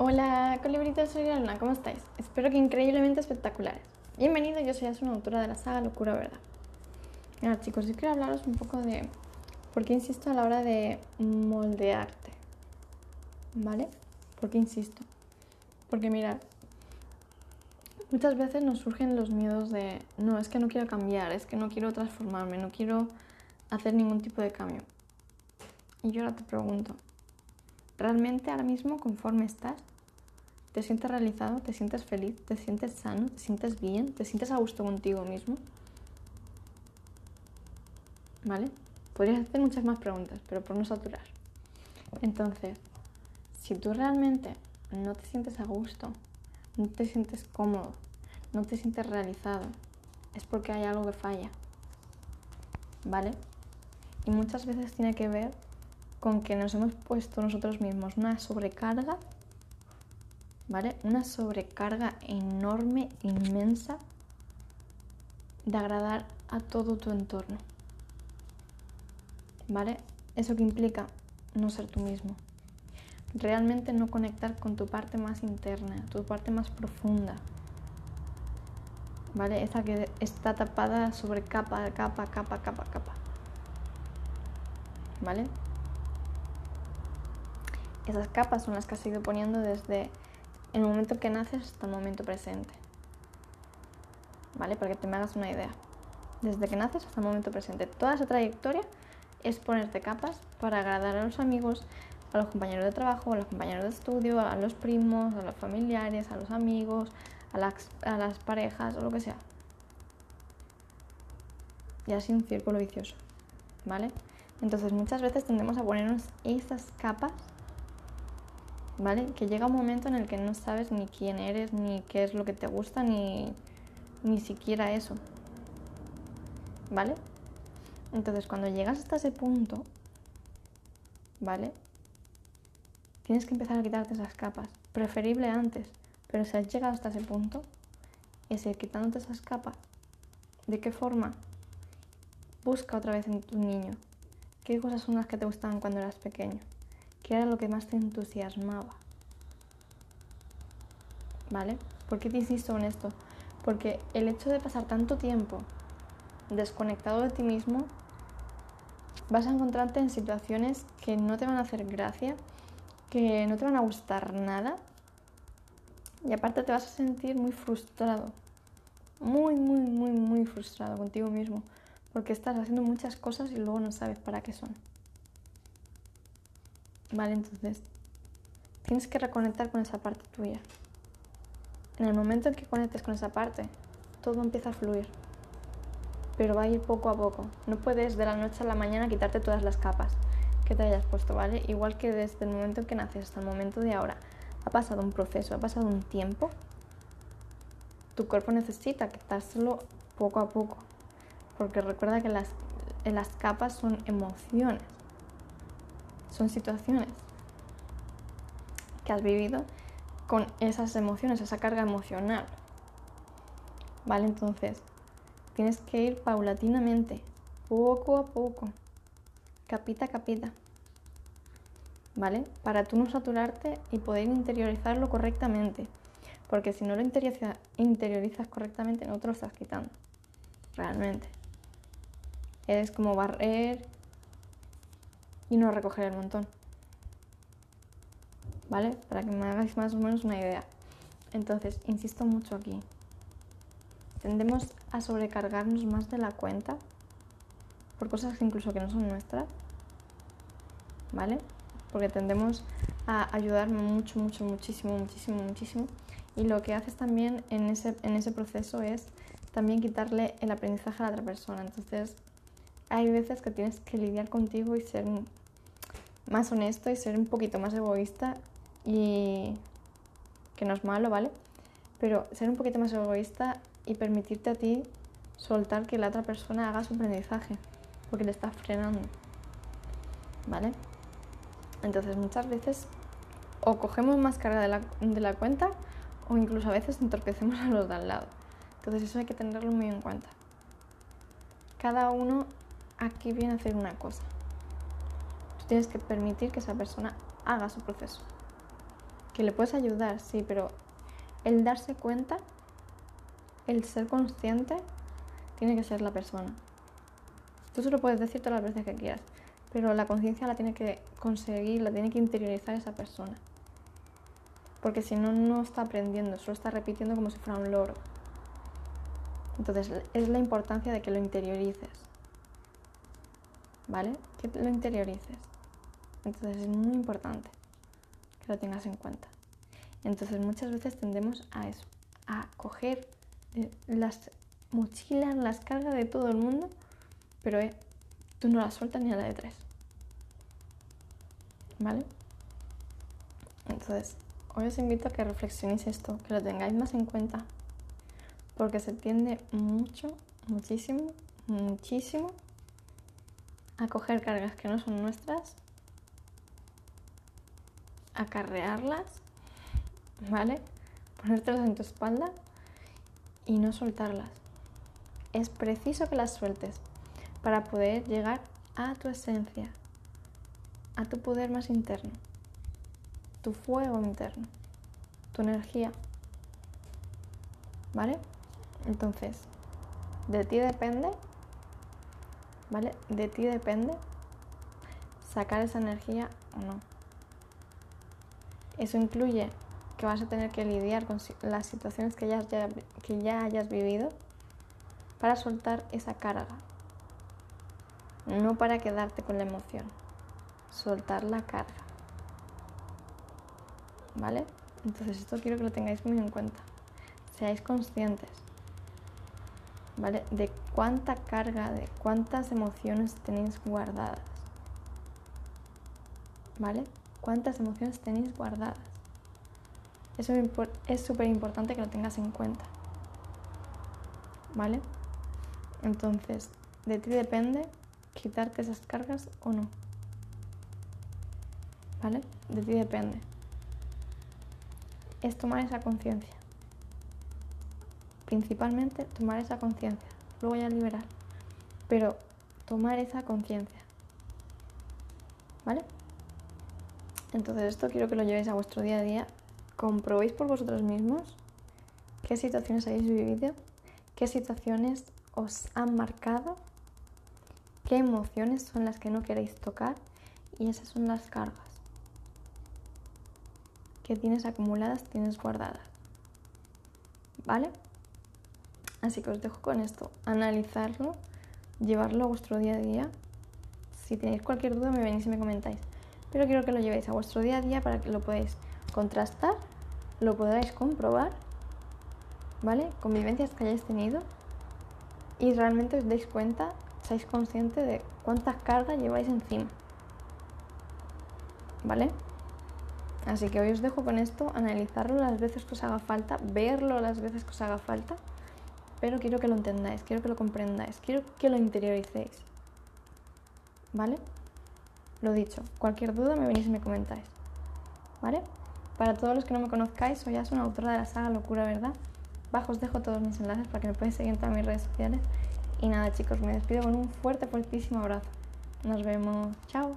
Hola, colibritos, soy la Luna, ¿cómo estáis? Espero que increíblemente espectaculares. Bienvenido, yo soy una autora de la saga Locura Verdad. Ahora chicos, yo quiero hablaros un poco de por qué insisto a la hora de moldearte. ¿Vale? ¿Por qué insisto? Porque mirad, muchas veces nos surgen los miedos de, no, es que no quiero cambiar, es que no quiero transformarme, no quiero hacer ningún tipo de cambio. Y yo ahora te pregunto, ¿realmente ahora mismo conforme estás? ¿Te sientes realizado? ¿Te sientes feliz? ¿Te sientes sano? ¿Te sientes bien? ¿Te sientes a gusto contigo mismo? ¿Vale? Podrías hacer muchas más preguntas, pero por no saturar. Entonces, si tú realmente no te sientes a gusto, no te sientes cómodo, no te sientes realizado, es porque hay algo que falla. ¿Vale? Y muchas veces tiene que ver con que nos hemos puesto nosotros mismos una sobrecarga, ¿vale? Una sobrecarga enorme, inmensa, de agradar a todo tu entorno. ¿Vale? Eso que implica no ser tú mismo. Realmente no conectar con tu parte más interna, tu parte más profunda. ¿Vale? Esa que está tapada sobre capa, capa, capa, capa, capa. ¿Vale? Esas capas son las que has ido poniendo desde el momento que naces hasta el momento presente. ¿Vale? Para que te me hagas una idea. Desde que naces hasta el momento presente. Toda esa trayectoria es ponerte capas para agradar a los amigos, a los compañeros de trabajo, a los compañeros de estudio, a los primos, a los familiares, a los amigos, a las, parejas o lo que sea. Y así un círculo vicioso. ¿Vale? Entonces muchas veces tendemos a ponernos esas capas ¿vale? Que llega un momento en el que no sabes ni quién eres, ni qué es lo que te gusta, ni, ni siquiera eso, ¿vale? Entonces, cuando llegas hasta ese punto, ¿vale? Tienes que empezar a quitarte esas capas, preferible antes, pero si has llegado hasta ese punto, es ir quitándote esas capas. ¿De qué forma? Busca otra vez en tu niño. ¿Qué cosas son las que te gustaban cuando eras pequeño? ¿Qué era lo que más te entusiasmaba? ¿Vale? ¿Por qué te insisto en esto? Porque el hecho de pasar tanto tiempo desconectado de ti mismo, vas a encontrarte en situaciones que no te van a hacer gracia, que no te van a gustar nada, y aparte te vas a sentir muy frustrado, muy, muy, muy, muy frustrado contigo mismo, porque estás haciendo muchas cosas y luego no sabes para qué son. Vale, entonces tienes que reconectar con esa parte tuya. En el momento en que conectes con esa parte, todo empieza a fluir. Pero va a ir poco a poco. No puedes de la noche a la mañana quitarte todas las capas que te hayas puesto, ¿vale? Igual que desde el momento en que naces hasta el momento de ahora. Ha pasado un proceso, ha pasado un tiempo. Tu cuerpo necesita quitárselo poco a poco. Porque recuerda que las, las capas son emociones son situaciones que has vivido con esas emociones, esa carga emocional. ¿Vale? Entonces, tienes que ir paulatinamente, poco a poco, capita a capita. ¿Vale? Para tú no saturarte y poder interiorizarlo correctamente. Porque si no lo interiorizas correctamente, no te lo estás quitando. Realmente. Es como barrer y no recoger el montón. ¿Vale? Para que me hagáis más o menos una idea. Entonces, insisto mucho aquí. Tendemos a sobrecargarnos más de la cuenta por cosas incluso que no son nuestras. ¿Vale? Porque tendemos a ayudarme mucho, mucho, muchísimo, muchísimo, muchísimo. Y lo que haces también en ese, en ese proceso es también quitarle el aprendizaje a la otra persona. Entonces, hay veces que tienes que lidiar contigo y ser más honesto y ser un poquito más egoísta y que no es malo, ¿vale? Pero ser un poquito más egoísta y permitirte a ti soltar que la otra persona haga su aprendizaje, porque le estás frenando, ¿vale? Entonces muchas veces o cogemos más carga de la, de la cuenta o incluso a veces entorpecemos a los de al lado. Entonces eso hay que tenerlo muy en cuenta. Cada uno aquí viene a hacer una cosa tienes que permitir que esa persona haga su proceso. Que le puedes ayudar, sí, pero el darse cuenta, el ser consciente, tiene que ser la persona. Tú solo puedes decir todas las veces que quieras, pero la conciencia la tiene que conseguir, la tiene que interiorizar esa persona. Porque si no, no está aprendiendo, solo está repitiendo como si fuera un loro. Entonces, es la importancia de que lo interiorices. ¿Vale? Que lo interiorices. Entonces, es muy importante que lo tengas en cuenta. Entonces, muchas veces tendemos a eso, a coger las mochilas, las cargas de todo el mundo, pero eh, tú no las sueltas ni a la de tres. ¿Vale? Entonces, hoy os invito a que reflexionéis esto, que lo tengáis más en cuenta, porque se tiende mucho, muchísimo, muchísimo a coger cargas que no son nuestras, acarrearlas, ¿vale? Ponértelas en tu espalda y no soltarlas. Es preciso que las sueltes para poder llegar a tu esencia, a tu poder más interno, tu fuego interno, tu energía. ¿Vale? Entonces, de ti depende, ¿vale? De ti depende sacar esa energía o no. Eso incluye que vas a tener que lidiar con las situaciones que ya, que ya hayas vivido para soltar esa carga. No para quedarte con la emoción. Soltar la carga. ¿Vale? Entonces esto quiero que lo tengáis muy en cuenta. Seáis conscientes. ¿Vale? De cuánta carga, de cuántas emociones tenéis guardadas. ¿Vale? ¿Cuántas emociones tenéis guardadas? Eso es súper importante que lo tengas en cuenta. ¿Vale? Entonces, de ti depende quitarte esas cargas o no. ¿Vale? De ti depende. Es tomar esa conciencia. Principalmente tomar esa conciencia. Luego ya liberar. Pero tomar esa conciencia. ¿Vale? Entonces esto quiero que lo llevéis a vuestro día a día. Comprobéis por vosotros mismos qué situaciones habéis vivido, qué situaciones os han marcado, qué emociones son las que no queréis tocar y esas son las cargas que tienes acumuladas, tienes guardadas. ¿Vale? Así que os dejo con esto, analizarlo, llevarlo a vuestro día a día. Si tenéis cualquier duda me venís y me comentáis. Pero quiero que lo llevéis a vuestro día a día para que lo podáis contrastar, lo podáis comprobar, ¿vale? Convivencias que hayáis tenido y realmente os deis cuenta, seáis conscientes de cuántas cargas lleváis encima. ¿Vale? Así que hoy os dejo con esto, analizarlo las veces que os haga falta, verlo las veces que os haga falta, pero quiero que lo entendáis, quiero que lo comprendáis, quiero que lo interioricéis. ¿Vale? Lo dicho, cualquier duda me venís y me comentáis. ¿Vale? Para todos los que no me conozcáis, soy una autora de la saga Locura, ¿verdad? Bajo os dejo todos mis enlaces para que me podáis seguir en todas mis redes sociales. Y nada chicos, me despido con un fuerte, fuertísimo abrazo. Nos vemos. Chao.